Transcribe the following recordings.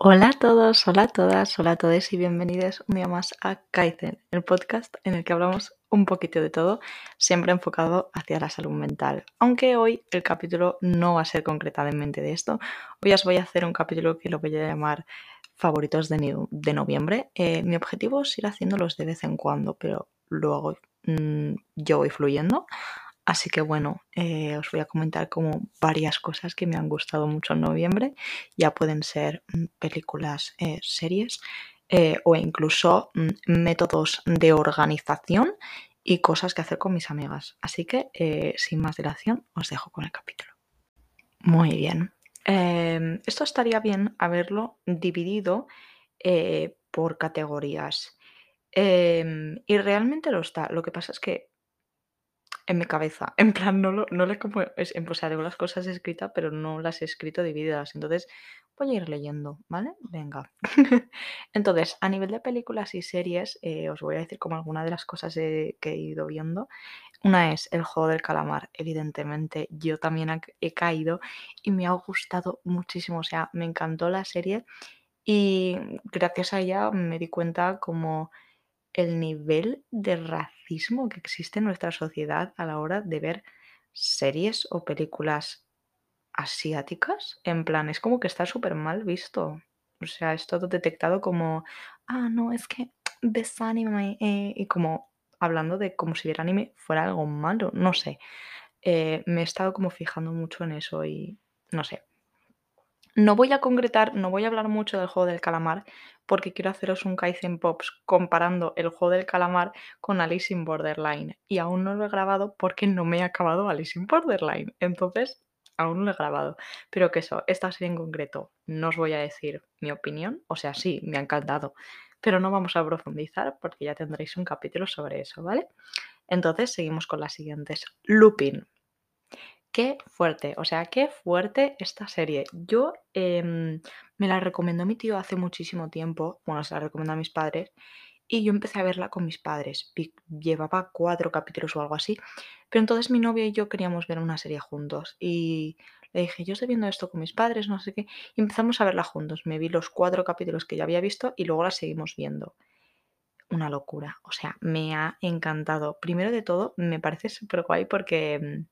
Hola a todos, hola a todas, hola a todos y bienvenidos un día más a Kaizen, el podcast en el que hablamos un poquito de todo, siempre enfocado hacia la salud mental. Aunque hoy el capítulo no va a ser concretamente de esto, hoy os voy a hacer un capítulo que lo voy a llamar favoritos de, noviembre. Eh, mi objetivo es ir haciéndolos de vez en cuando, pero luego mm, yo voy fluyendo. Así que bueno, eh, os voy a comentar como varias cosas que me han gustado mucho en noviembre. Ya pueden ser mm, películas, eh, series eh, o incluso mm, métodos de organización y cosas que hacer con mis amigas. Así que sin más dilación os dejo con el capítulo. Muy bien. Em, esto estaría bien haberlo dividido por categorías. Em, y realmente lo está. Lo que pasa es que en mi cabeza. En plan, no, lo, no como. Es, o sea, tengo las cosas escritas, pero no las he escrito divididas. Entonces, voy a ir leyendo, ¿vale? Venga. Entonces, a nivel de películas y series, eh, os voy a decir como alguna de las cosas que he ido viendo. Una es El juego del calamar. Evidentemente, yo también he caído y me ha gustado muchísimo. O sea, me encantó la serie y gracias a ella me di cuenta como el nivel de racismo que existe en nuestra sociedad a la hora de ver series o películas asiáticas. En plan, es como que está súper mal visto. O sea, es todo detectado como, ah, no, es que ves anime eh", y como hablando de como si ver anime fuera algo malo, no sé. Eh, me he estado como fijando mucho en eso y no sé. No voy a concretar, no voy a hablar mucho del juego del calamar porque quiero haceros un Kaizen Pops comparando el juego del calamar con Alice in Borderline. Y aún no lo he grabado porque no me he acabado Alice in Borderline. Entonces, aún no lo he grabado. Pero que eso, esta serie en concreto, no os voy a decir mi opinión. O sea, sí, me ha encantado. Pero no vamos a profundizar porque ya tendréis un capítulo sobre eso, ¿vale? Entonces, seguimos con las siguientes. Lupin. Qué fuerte, o sea, qué fuerte esta serie. Yo em, me la recomendó mi tío hace muchísimo tiempo, bueno, se la recomendó a mis padres, y yo empecé a verla con mis padres. Llevaba cuatro capítulos o algo así, pero entonces mi novio y yo queríamos ver una serie juntos, y le dije, yo estoy viendo esto con mis padres, no sé qué, y empezamos a verla juntos. Me vi los cuatro capítulos que ya había visto y luego la seguimos viendo. Una locura, o sea, me ha encantado. Primero de todo, me parece súper guay porque em,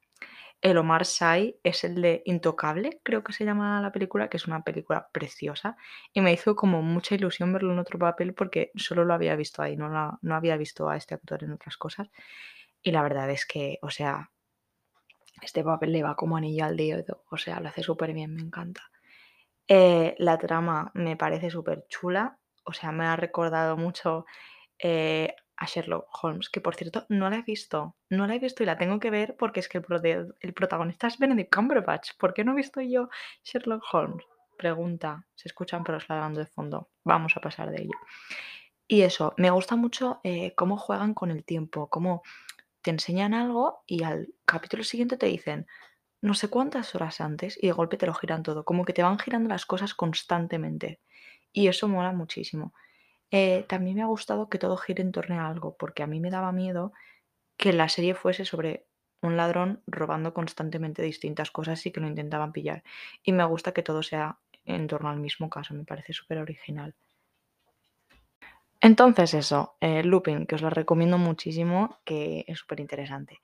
el Omar Sy es el de Intocable, creo que se llama la película, que es una película preciosa. Y me hizo como mucha ilusión verlo en otro papel porque solo lo había visto ahí, no, no había visto a este actor en otras cosas. Y la verdad es que, o sea, este papel le va como anillo al dedo, o sea, lo hace súper bien, me encanta. Eh, la trama me parece súper chula, o sea, me ha recordado mucho eh, a Sherlock Holmes, que por cierto no la he visto, no la he visto y la tengo que ver porque es que el, el protagonista es Benedict Cumberbatch. ¿Por qué no he visto yo Sherlock Holmes? Pregunta, se escuchan perros ladrando de fondo. Vamos a pasar de ello. Y eso, me gusta mucho eh, cómo juegan con el tiempo, cómo te enseñan algo y al capítulo siguiente te dicen no sé cuántas horas antes y de golpe te lo giran todo, como que te van girando las cosas constantemente. Y eso mola muchísimo. Eh, también me ha gustado que todo gire en torno a algo, porque a mí me daba miedo que la serie fuese sobre un ladrón robando constantemente distintas cosas y que lo intentaban pillar. Y me gusta que todo sea en torno al mismo caso, me parece súper original. Entonces eso, eh, Looping, que os lo recomiendo muchísimo, que es súper interesante.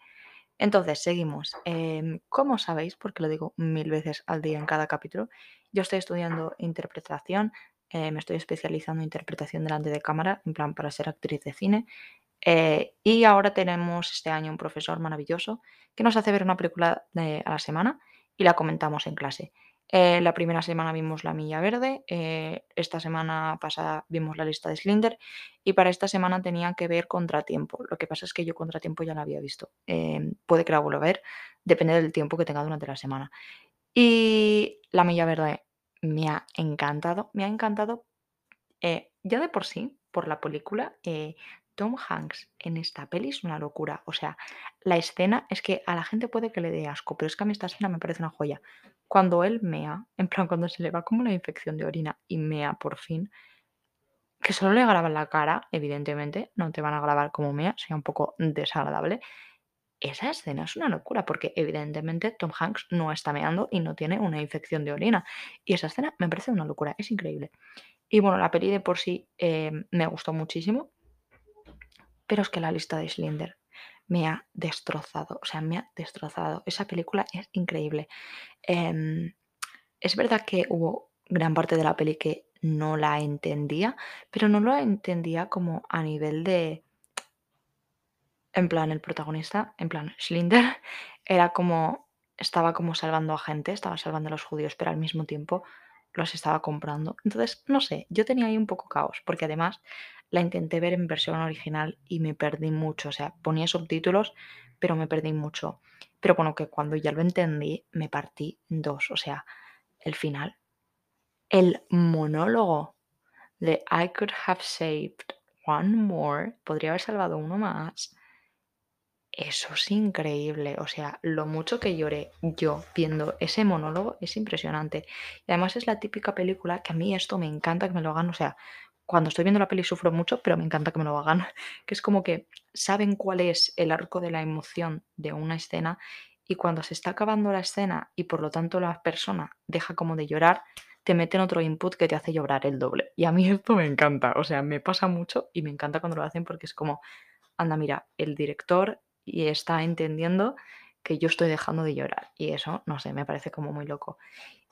Entonces, seguimos. Em, como sabéis, porque lo digo mil veces al día en cada capítulo, yo estoy estudiando interpretación, eh, me estoy especializando en interpretación delante de cámara, en plan para ser actriz de cine. Eh, y ahora tenemos este año un profesor maravilloso que nos hace ver una película a la semana y la comentamos en clase. Eh, la primera semana vimos La Milla Verde, esta semana pasada vimos la lista de Slinder y para esta semana tenía que ver Contratiempo. Lo que pasa es que yo Contratiempo ya la había visto. puede que la vuelva a ver, depende del tiempo que tenga durante la semana. Y La Milla Verde me ha encantado, me ha encantado eh, ya de por sí, por la película, eh, Tom Hanks en esta peli es una locura. O sea, la escena es que a la gente puede que le dé asco, pero es que a mí esta escena me parece una joya. Cuando él mea, en plan, cuando se le va como la infección de orina y mea por fin, que solo le graban la cara, evidentemente, no te van a grabar como mea, sea un poco desagradable. Esa escena es una locura porque evidentemente Tom Hanks no está meando y no tiene una infección de orina. Y esa escena me parece una locura, es increíble. Y bueno, la peli de por sí eh, me gustó muchísimo, pero es que la lista de Slender me ha destrozado, o sea, me ha destrozado. Esa película es increíble. Em, es verdad que hubo gran parte de la peli que no la entendía, pero no la entendía como a nivel de en plan, el protagonista, en plan, Schlinder, era como, estaba como salvando a gente, estaba salvando a los judíos, pero al mismo tiempo los estaba comprando. Entonces, no sé, yo tenía ahí un poco caos, porque además la intenté ver en versión original y me perdí mucho, o sea, ponía subtítulos, pero me perdí mucho. Pero bueno, que cuando ya lo entendí, me partí dos, o sea, el final. El monólogo de I could have saved one more, podría haber salvado uno más eso es increíble, o sea, lo mucho que lloré yo viendo ese monólogo es impresionante. Y además es la típica película que a mí esto me encanta que me lo hagan, o sea, cuando estoy viendo la peli sufro mucho, pero me encanta que me lo hagan, que es como que saben cuál es el arco de la emoción de una escena y cuando se está acabando la escena y por lo tanto la persona deja como de llorar, te meten otro input que te hace llorar el doble. Y a mí esto me encanta, o sea, me pasa mucho y me encanta cuando lo hacen porque es como, anda, mira, el director y está entendiendo que yo estoy dejando de llorar. Y eso, no sé, me parece como muy loco.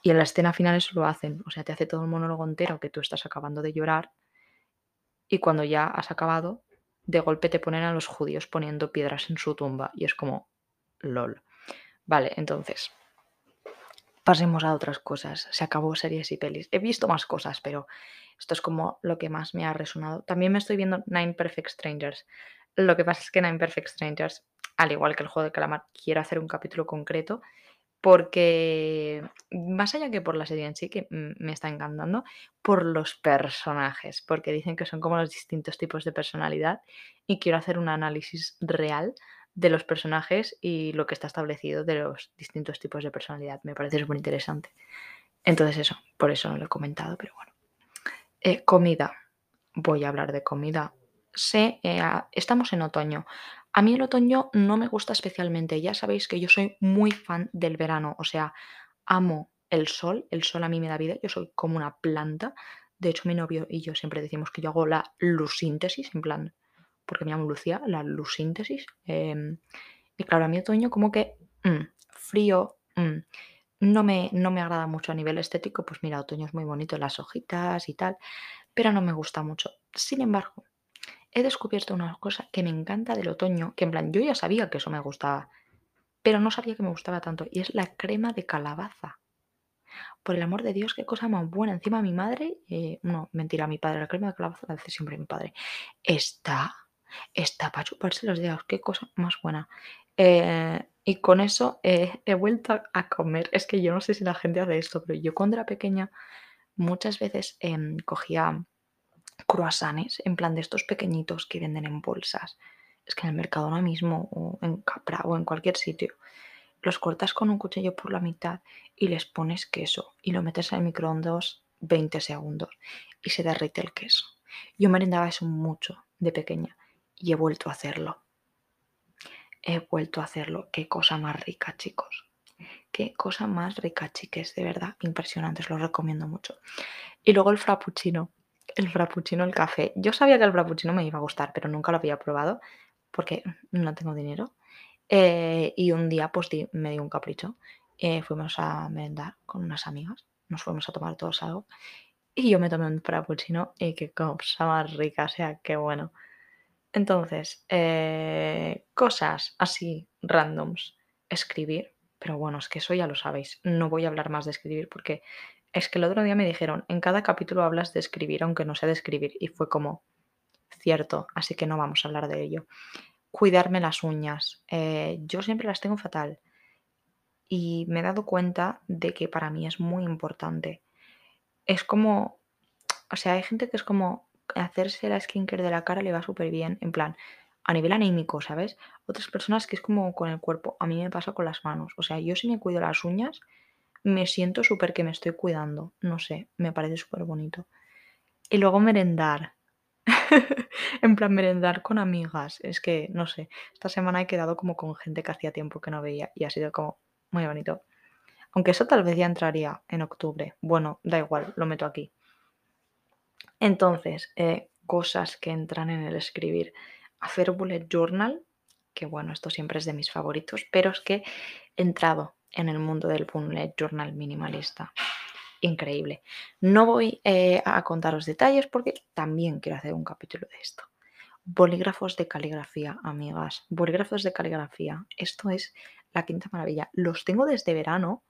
Y en la escena final eso lo hacen. O sea, te hace todo el monólogo entero que tú estás acabando de llorar. Y cuando ya has acabado, de golpe te ponen a los judíos poniendo piedras en su tumba. Y es como, lol. Vale, entonces, pasemos a otras cosas. Se acabó series y pelis. He visto más cosas, pero esto es como lo que más me ha resonado. También me estoy viendo Nine Perfect Strangers. Lo que pasa es que en Imperfect Strangers, al igual que el juego de calamar, quiero hacer un capítulo concreto porque más allá que por la serie en sí, que me está encantando, por los personajes, porque dicen que son como los distintos tipos de personalidad y quiero hacer un análisis real de los personajes y lo que está establecido de los distintos tipos de personalidad. Me parece súper interesante. Entonces eso, por eso no lo he comentado, pero bueno. Eh, comida. Voy a hablar de comida sé, eh, estamos en otoño. A mí el otoño no me gusta especialmente. Ya sabéis que yo soy muy fan del verano, o sea, amo el sol, el sol a mí me da vida, yo soy como una planta. De hecho, mi novio y yo siempre decimos que yo hago la lusíntesis, en plan, porque me llamo Lucía, la lusíntesis. Em, y claro, a mí otoño como que mm, frío, mm, no, me, no me agrada mucho a nivel estético, pues mira, otoño es muy bonito, las hojitas y tal, pero no me gusta mucho. Sin embargo, he descubierto una cosa que me encanta del otoño, que en plan, yo ya sabía que eso me gustaba, pero no sabía que me gustaba tanto, y es la crema de calabaza. Por el amor de Dios, qué cosa más buena. Encima mi madre, eh, no, mentira, mi padre, la crema de calabaza la hace siempre mi padre. Está, está para chuparse los dedos, qué cosa más buena. Eh, y con eso eh, he vuelto a comer. Es que yo no sé si la gente hace esto, pero yo cuando era pequeña muchas veces em, cogía croissants, en plan de estos pequeñitos que venden en bolsas. Es que en el mercado ahora mismo, o en Capra, o en cualquier sitio, los cortas con un cuchillo por la mitad y les pones queso y lo metes en el microondas 20 segundos y se derrite el queso. Yo merendaba eso mucho de pequeña y he vuelto a hacerlo. He vuelto a hacerlo. Qué cosa más rica, chicos. Qué cosa más rica, chiques. De verdad, impresionante. Os lo recomiendo mucho. Y luego el frappuccino el frappuccino, el café. Yo sabía que el frappuccino me iba a gustar, pero nunca lo había probado porque no tengo dinero. Eh, y un día pues me dio un capricho. Eh, fuimos a merendar con unas amigas, nos fuimos a tomar todos algo. Y yo me tomé un frappuccino y qué cosa más rica, o sea, qué bueno. Entonces, eh, cosas así randoms, escribir. Pero bueno, es que eso ya lo sabéis. No voy a hablar más de escribir porque es que el otro día me dijeron, en cada capítulo hablas de escribir, aunque no sé de escribir, y fue como, cierto, así que no vamos a hablar de ello. Cuidarme las uñas. Eh, yo siempre las tengo fatal. Y me he dado cuenta de que para mí es muy importante. Es como, o sea, hay gente que es como hacerse la skincare de la cara le va súper bien, en plan, a nivel anímico, ¿sabes? Otras personas que es como con el cuerpo. A mí me pasa con las manos. O sea, yo si me cuido las uñas, me siento súper que me estoy cuidando. No sé, me parece súper bonito. Y luego merendar. en plan merendar con amigas. Es que, no sé, esta semana he quedado como con gente que hacía tiempo que no veía y ha sido como muy bonito. Aunque eso tal vez ya entraría en octubre. Bueno, da igual, lo meto aquí. Entonces, eh, cosas que entran en el escribir. Hacer bullet journal, que bueno, esto siempre es de mis favoritos, pero es que he entrado en el mundo del bullet journal minimalista. Increíble. No voy eh, a contaros detalles porque también quiero hacer un capítulo de esto. Bolígrafos de caligrafía, amigas. Bolígrafos de caligrafía. Esto es la quinta maravilla. Los tengo desde verano,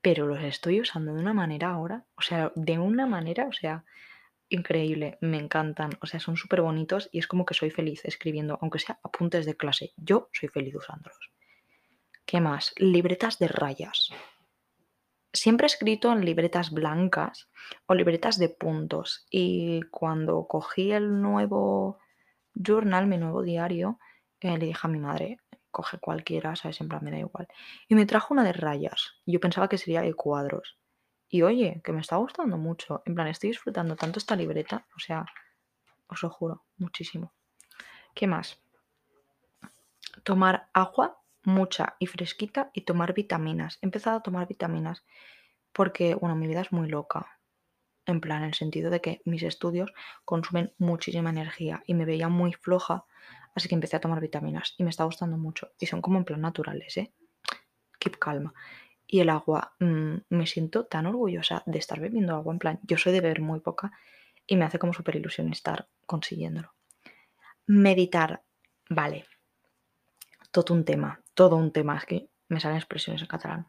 pero los estoy usando de una manera ahora. O sea, de una manera, o sea, increíble. Me encantan. O sea, son súper bonitos y es como que soy feliz escribiendo, aunque sea apuntes de clase. Yo soy feliz usándolos. ¿Qué más? Libretas de rayas siempre he escrito en libretas blancas o libretas de puntos y cuando cogí el nuevo journal, mi nuevo diario, eh, le dije a mi madre, coge cualquiera, ¿sabes? En plan, me da igual. Y me trajo una de rayas. Yo pensaba que sería de cuadros. Y oye, que me está gustando mucho. En plan, estoy disfrutando tanto esta libreta. O sea, os lo juro, muchísimo. ¿Qué más? Tomar agua mucha y fresquita y tomar vitaminas. He empezado a tomar vitaminas porque, bueno, mi vida es muy loca. En plan, en el sentido de que mis estudios consumen muchísima energía y me veía muy floja, así que empecé a tomar vitaminas y me está gustando mucho. Y son como en plan naturales, ¿eh? Keep calma. Y el agua, mm, me siento tan orgullosa de estar bebiendo agua. En plan, yo soy de beber muy poca y me hace como súper ilusión estar consiguiéndolo. Meditar, vale. Todo un tema todo un tema, es que me salen expresiones en catalán.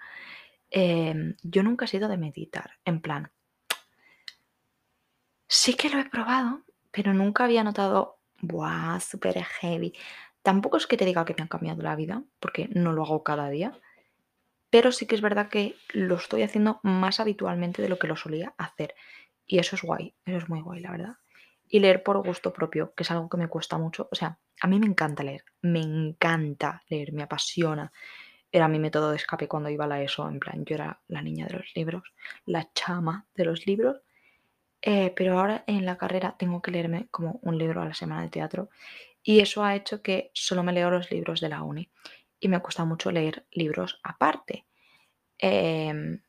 Em, yo nunca he sido de meditar, en plan. Sí que lo he probado, pero nunca había notado, ¡buah! Súper heavy. Tampoco es que te diga que me ha cambiado la vida, porque no lo hago cada día, pero sí que es verdad que lo estoy haciendo más habitualmente de lo que lo solía hacer. Y eso es guay, eso es muy guay, la verdad. Y leer por gusto propio, que es algo que me cuesta mucho. O sea, a mí me encanta leer, me encanta leer, me apasiona. Era mi método de escape cuando iba a la ESO, en plan, yo era la niña de los libros, la chama de los libros. Eh, pero ahora en la carrera tengo que leerme como un libro a la semana de teatro y eso ha hecho que solo me leo los libros de la uni y me cuesta mucho leer libros aparte. Em,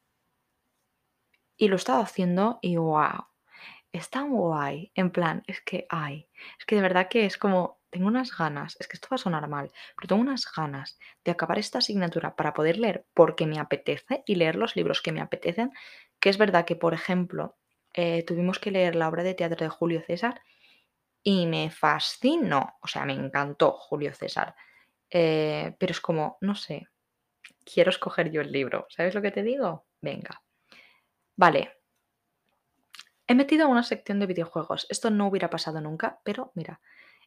y lo he estado haciendo y wow, es tan guay. En plan, es que hay, es que de verdad que es como tengo unas ganas, es que esto va a sonar mal, pero tengo unas ganas de acabar esta asignatura para poder leer porque me apetece y leer los libros que me apetecen, que es verdad que, por ejemplo, eh, tuvimos que leer la obra de teatro de Julio César y me fascinó, o sea, me encantó Julio César, eh, pero es como, no sé, quiero escoger yo el libro, ¿sabes lo que te digo? Venga. Vale, He metido una sección de videojuegos. Esto no hubiera pasado nunca, pero mira,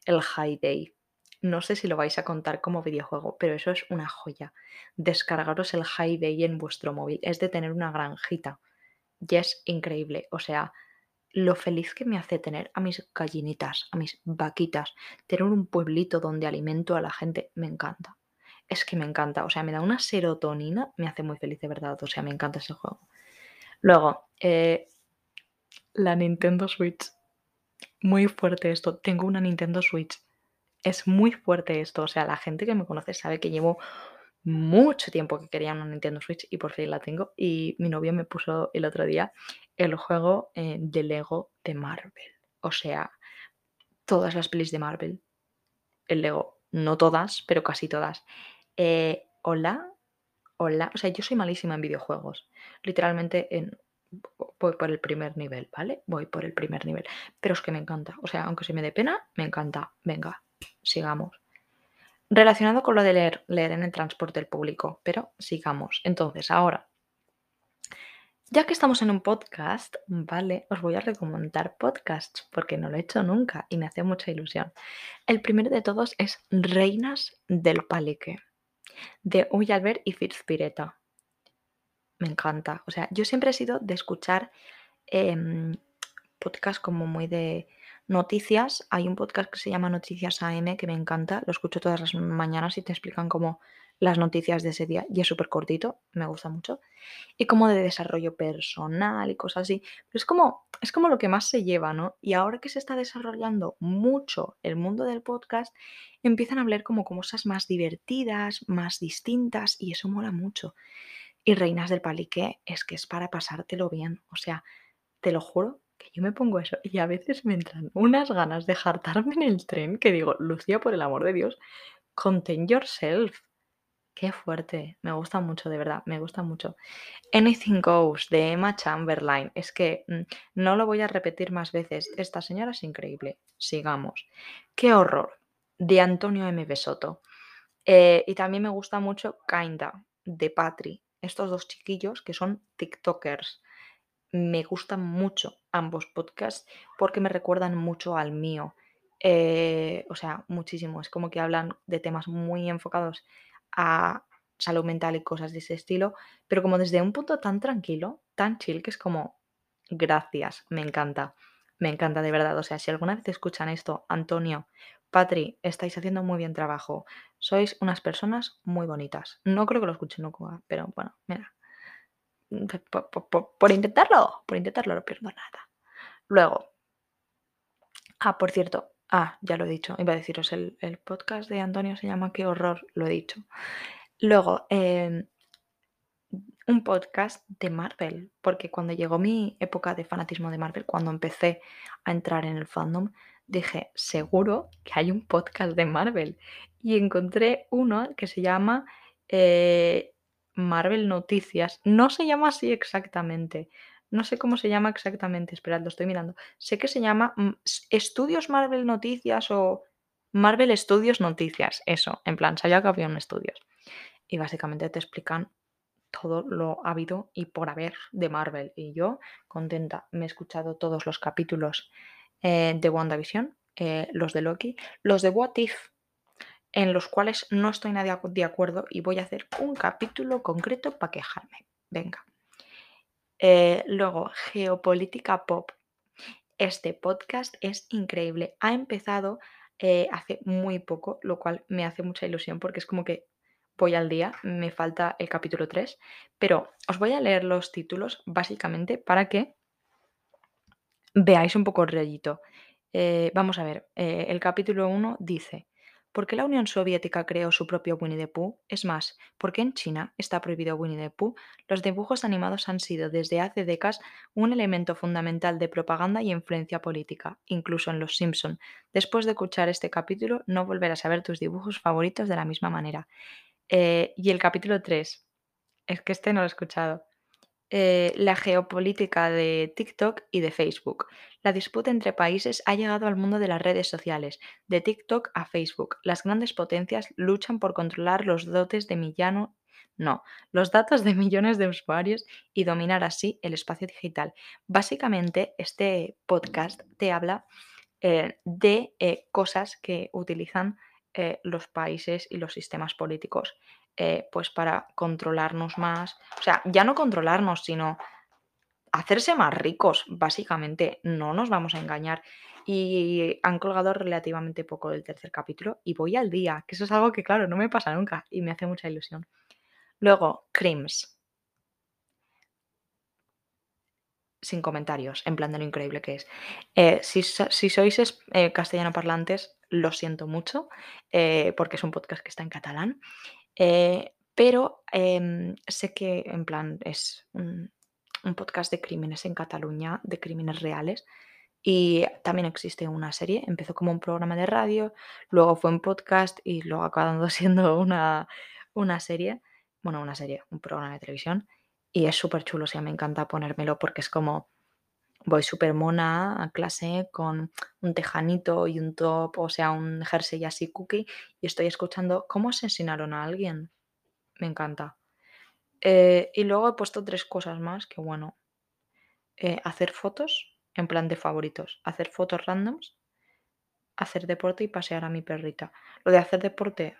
el High Day. No sé si lo vais a contar como videojuego, pero eso es una joya. Descargaros el High Day en vuestro móvil. Es de tener una granjita. Y es increíble. O sea, lo feliz que me hace tener a mis gallinitas, a mis vaquitas, tener un pueblito donde alimento a la gente, me encanta. Es que me encanta. O sea, me da una serotonina, me hace muy feliz de verdad. O sea, me encanta ese juego. Luego, eh, la Nintendo Switch muy fuerte esto. Tengo una Nintendo Switch. Es muy fuerte esto. O sea, la gente que me conoce sabe que llevo mucho tiempo que quería una Nintendo Switch y por fin la tengo. Y mi novio me puso el otro día el juego eh, de Lego de Marvel. O sea, todas las pelis de Marvel. El Lego, no todas, pero casi todas. Eh, hola, hola. O sea, yo soy malísima en videojuegos. Literalmente en voy por el primer nivel, ¿vale? Voy por el primer nivel. Pero es que me encanta. O sea, aunque se me dé pena, me encanta. Venga, sigamos. Relacionado con lo de leer, leer en el transporte público, pero sigamos. Entonces, ahora, ya que estamos en un podcast, ¿vale? Os voy a recomendar podcasts porque no lo he hecho nunca y me hace mucha ilusión. El primero de todos es Reinas del Palique, de Uy Albert y Fitzpireta me encanta. O sea, yo siempre he sido de escuchar em, podcasts como muy de noticias. Hay un podcast que se llama Noticias AM que me encanta. Lo escucho todas las mañanas y te explican como las noticias de ese día y es súper cortito, me gusta mucho. Y como de desarrollo personal y cosas así. Pero es como, es como lo que más se lleva, ¿no? Y ahora que se está desarrollando mucho el mundo del podcast, empiezan a hablar como cosas más divertidas, más distintas y eso mola mucho. Y Reinas del Palique es que es para pasártelo bien. O sea, te lo juro que yo me pongo eso y a veces me entran unas ganas de jartarme en el tren que digo, Lucía, por el amor de Dios, contain yourself. Qué fuerte, me gusta mucho, de verdad, me gusta mucho. Anything Goes de Emma Chamberlain. Es que mm, no lo voy a repetir más veces. Esta señora es increíble. Sigamos. Qué horror de Antonio M. Besoto. Eh, y también me gusta mucho Kinda de Patri. Estos dos chiquillos que son TikTokers. Me gustan mucho ambos podcasts porque me recuerdan mucho al mío. Eh, o sea, muchísimo. Es como que hablan de temas muy enfocados a salud mental y cosas de ese estilo, pero como desde un punto tan tranquilo, tan chill, que es como, gracias, me encanta, me encanta de verdad. O sea, si alguna vez escuchan esto, Antonio, Patri, estáis haciendo muy bien trabajo, sois unas personas muy bonitas. No creo que lo escuchen nunca, pero bueno, mira, por, intentarlo, por intentarlo no pierdo nada. Luego, ah, por cierto, ah, ya lo he dicho, iba a deciros, el, el podcast de Antonio se llama Qué horror, lo he dicho. Luego, em, un podcast de Marvel, porque cuando llegó mi época de fanatismo de Marvel, cuando empecé a entrar en el fandom, dije, seguro que hay un podcast de Marvel. Y encontré uno que se llama eh, Marvel Noticias. No se llama así exactamente. No sé cómo se llama exactamente. Esperad, lo estoy mirando. Sé que se llama mm, Estudios Marvel Noticias o Marvel Studios Noticias. Eso, en plan, sabía que había un estudios. Y básicamente te explican todo lo habido y por haber de Marvel. Y yo, contenta, me he escuchado todos los capítulos eh, de WandaVision, eh, los de Loki, los de What If, en los cuales no estoy nadie de acuerdo y voy a hacer un capítulo concreto para quejarme. Venga. Eh, luego, Geopolítica Pop. Este podcast es increíble. Ha empezado hace muy poco, lo cual me hace mucha ilusión porque es como que voy al día, me falta el capítulo 3, pero os voy a leer los títulos básicamente para que veáis un poco el rollito. Eh, vamos a ver, eh, el capítulo 1 dice, ¿por qué la Unión Soviética creó su propio Winnie the Pooh? Es más, ¿por qué en China está prohibido Winnie the Pooh? Los dibujos animados han sido desde hace décadas un elemento fundamental de propaganda y influencia política, incluso en Los Simpson. Después de escuchar este capítulo, no volverás a ver tus dibujos favoritos de la misma manera. Eh, y el capítulo 3, es que este no lo he escuchado. Eh, la geopolítica de TikTok y de Facebook. La disputa entre países ha llegado al mundo de las redes sociales, de TikTok a Facebook. Las grandes potencias luchan por controlar los dotes de millano, no, los datos de millones de usuarios y dominar así el espacio digital. Básicamente, este podcast te habla eh, de eh, cosas que utilizan los países y los sistemas políticos eh, pues para controlarnos más. O sea, ya no controlarnos, sino hacerse más ricos, básicamente. No nos vamos a engañar. Y han colgado relativamente poco del tercer capítulo y voy al día, que eso es algo que, claro, no me pasa nunca y me hace mucha ilusión. Luego, Crims. Sin comentarios, en plan de lo increíble que es. Eh, si, sois eh, castellano parlantes, lo siento mucho, porque es un podcast que está en catalán. Eh, pero em, sé que en plan es un, podcast de crímenes en Cataluña, de crímenes reales. Y también existe una serie, empezó como un programa de radio, luego fue un podcast y luego acabando siendo una, una serie, bueno, una serie, un programa de televisión. Y es súper chulo, o sea, me encanta ponérmelo porque es como voy súper mona a clase con un tejanito y un top, o sea, un jersey así cookie, y estoy escuchando cómo asesinaron a alguien. Me encanta. Eh, y luego he puesto tres cosas más que, bueno, eh, hacer fotos en plan de favoritos, hacer fotos randoms, hacer deporte y pasear a mi perrita. Lo de hacer deporte,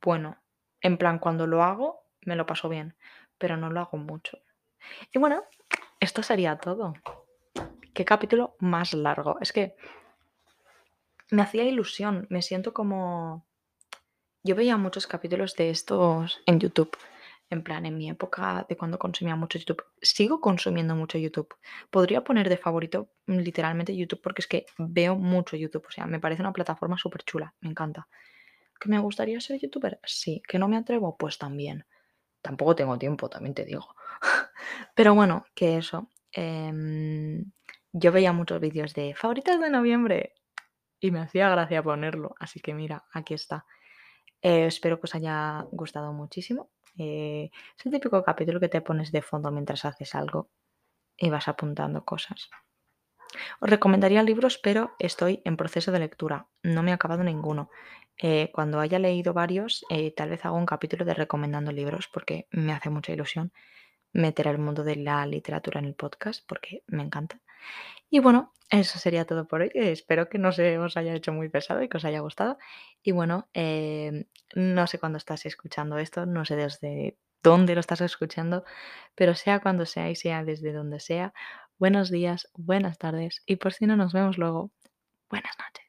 bueno, en plan cuando lo hago me lo paso bien, pero no lo hago mucho. Y bueno, esto sería todo. Qué capítulo más largo. Es que me hacía ilusión, me siento como yo veía muchos capítulos de estos en YouTube. En plan, en mi época de cuando consumía mucho YouTube. Sigo consumiendo mucho YouTube. Podría poner de favorito mm, literalmente YouTube porque es que veo mucho YouTube. O sea, me parece una plataforma súper chula. Me encanta. ¿Que me gustaría ser youtuber? Sí. ¿Que no me atrevo? Pues también. Tampoco tengo tiempo, también te digo. Pero bueno, que eso. em, yo veía muchos vídeos de favoritos de noviembre y me hacía gracia ponerlo. Así que mira, aquí está. Eh, espero que os haya gustado muchísimo. Eh, es el típico capítulo que te pones de fondo mientras haces algo y vas apuntando cosas. Os recomendaría libros, pero estoy en proceso de lectura. No me he acabado ninguno. Eh, cuando haya leído varios, eh, tal vez hago un capítulo de recomendando libros porque me hace mucha ilusión meter el mundo de la literatura en el podcast porque me encanta. Y bueno, eso sería todo por hoy. Eh, espero que no se os haya hecho muy pesado y que os haya gustado. Y bueno, no sé cuándo estás escuchando esto, no sé desde dónde lo estás escuchando, pero sea cuando sea y sea desde donde sea, buenos días, buenas tardes y por si no nos vemos luego, buenas noches.